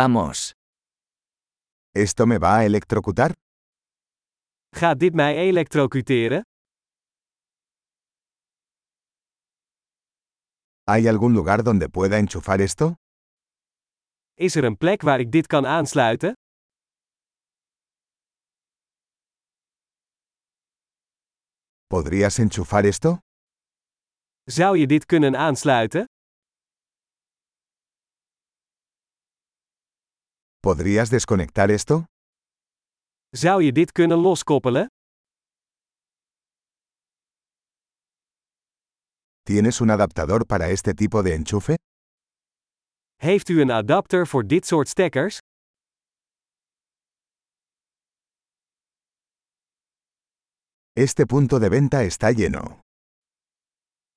Vamos. ¿Esto me va a electrocutar? Gaat dit mij elektrocuteren? ¿Hay algún lugar donde pueda enchufar esto? Is er een plek waar ik dit kan aansluiten? ¿Podrías enchufar esto? Zou je dit kunnen aansluiten? ¿Podrías desconectar esto? Zou je dit kunnen loskoppelen? ¿Tienes un adaptador para este tipo de enchufe? Heeft u een adapter voor dit soort stekkers? Este punto de venta está lleno.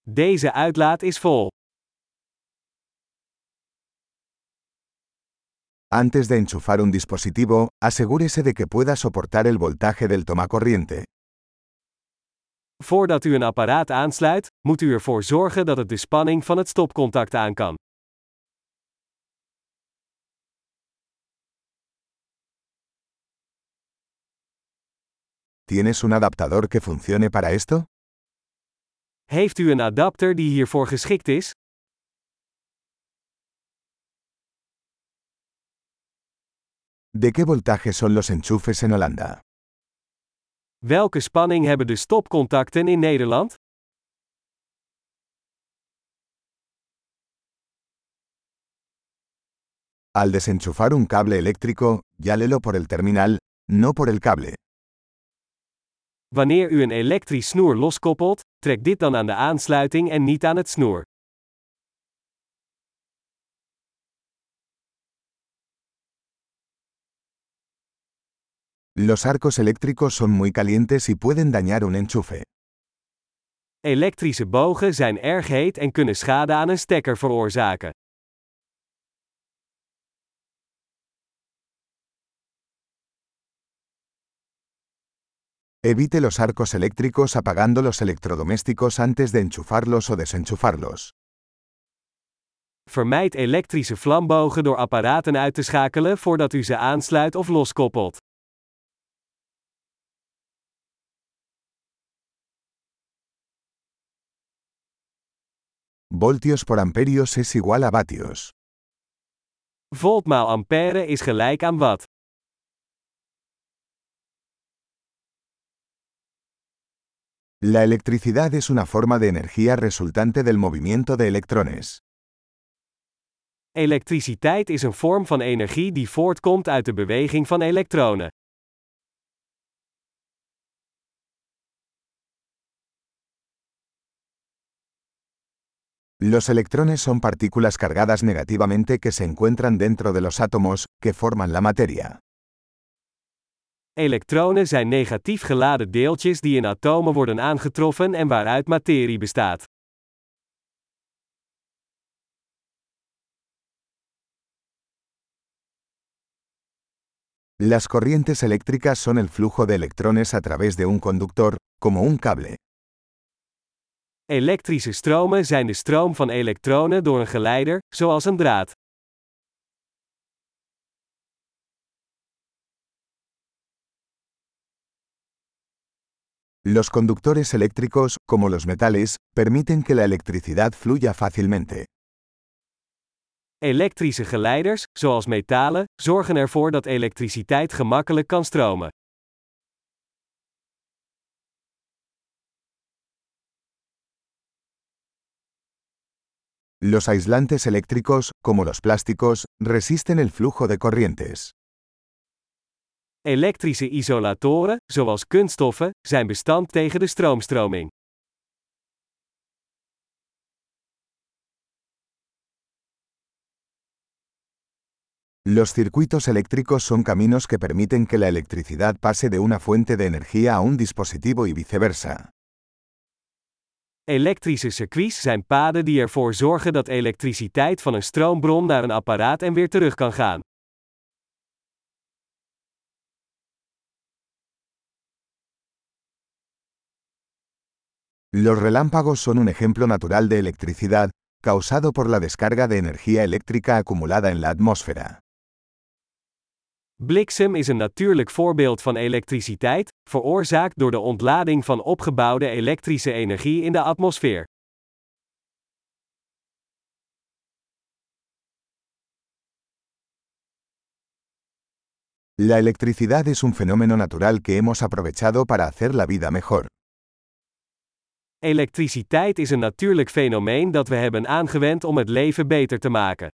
Deze uitlaat is vol. Antes de enchufar un dispositivo, asegúrese de que pueda soportar el voltaje del tomacorriente. Voordat u een apparaat aansluit, moet u ervoor zorgen dat het de spanning van het stopcontact aan kan. ¿Tienes un adaptador que funcione para esto? Heeft u een adapter die hiervoor geschikt is? ¿De qué voltaje son los enchufes en Holanda? Welke spanning hebben de stopcontacten in Nederland? Al desenchufar un cable eléctrico, llálelo por el terminal, no por el cable. Wanneer u een elektrisch snoer loskoppelt, trek dit dan aan de aansluiting en niet aan het snoer. Los arcos eléctricos son muy calientes y pueden dañar un enchufe. Elektrische bogen zijn erg heet en kunnen schade aan een stekker veroorzaken. Evite los arcos eléctricos apagando los electrodomésticos antes de enchufarlos o desenchufarlos. Vermijd elektrische vlambogen door apparaten uit te schakelen voordat u ze aansluit of loskoppelt. Voltios por amperios es igual a vatios. Volt maal ampère is gelijk aan watt. La electricidad es una forma de energía resultante del movimiento de electrones. Elektriciteit is een vorm van energie die voortkomt uit de beweging van elektronen. Los electrones son partículas cargadas negativamente que se encuentran dentro de los átomos, que forman la materia. Elektronen zijn negatief geladen deeltjes die in atomen worden aangetroffen en waaruit materie bestaat. Las corrientes eléctricas son el flujo de electrones a través de un conductor, como un cable. Elektrische stromen zijn de stroom van elektronen door een geleider, zoals een draad. Los conductores eléctricos, como los metales, permiten que la electricidad fluya fácilmente. Elektrische geleiders, zoals metalen, zorgen ervoor dat elektriciteit gemakkelijk kan stromen. Los aislantes eléctricos, como los plásticos, resisten el flujo de corrientes. Elektrische isolatoren, zoals kunststoffen, zijn bestand tegen de stroomstroming. Los circuitos eléctricos son caminos que permiten que la electricidad pase de una fuente de energía a un dispositivo y viceversa. Elektrische circuits zijn paden die ervoor zorgen dat elektriciteit van een stroombron naar een apparaat en weer terug kan gaan. Los relámpagos son un ejemplo natural de electricidad, causado por la descarga de energía eléctrica acumulada en la atmósfera. Bliksem is een natuurlijk voorbeeld van elektriciteit, veroorzaakt door de ontlading van opgebouwde elektrische energie in de atmosfeer. La electricidad es un fenómeno natural que hemos aprovechado para hacer la vida mejor. Elektriciteit is een natuurlijk fenomeen dat we hebben aangewend om het leven beter te maken.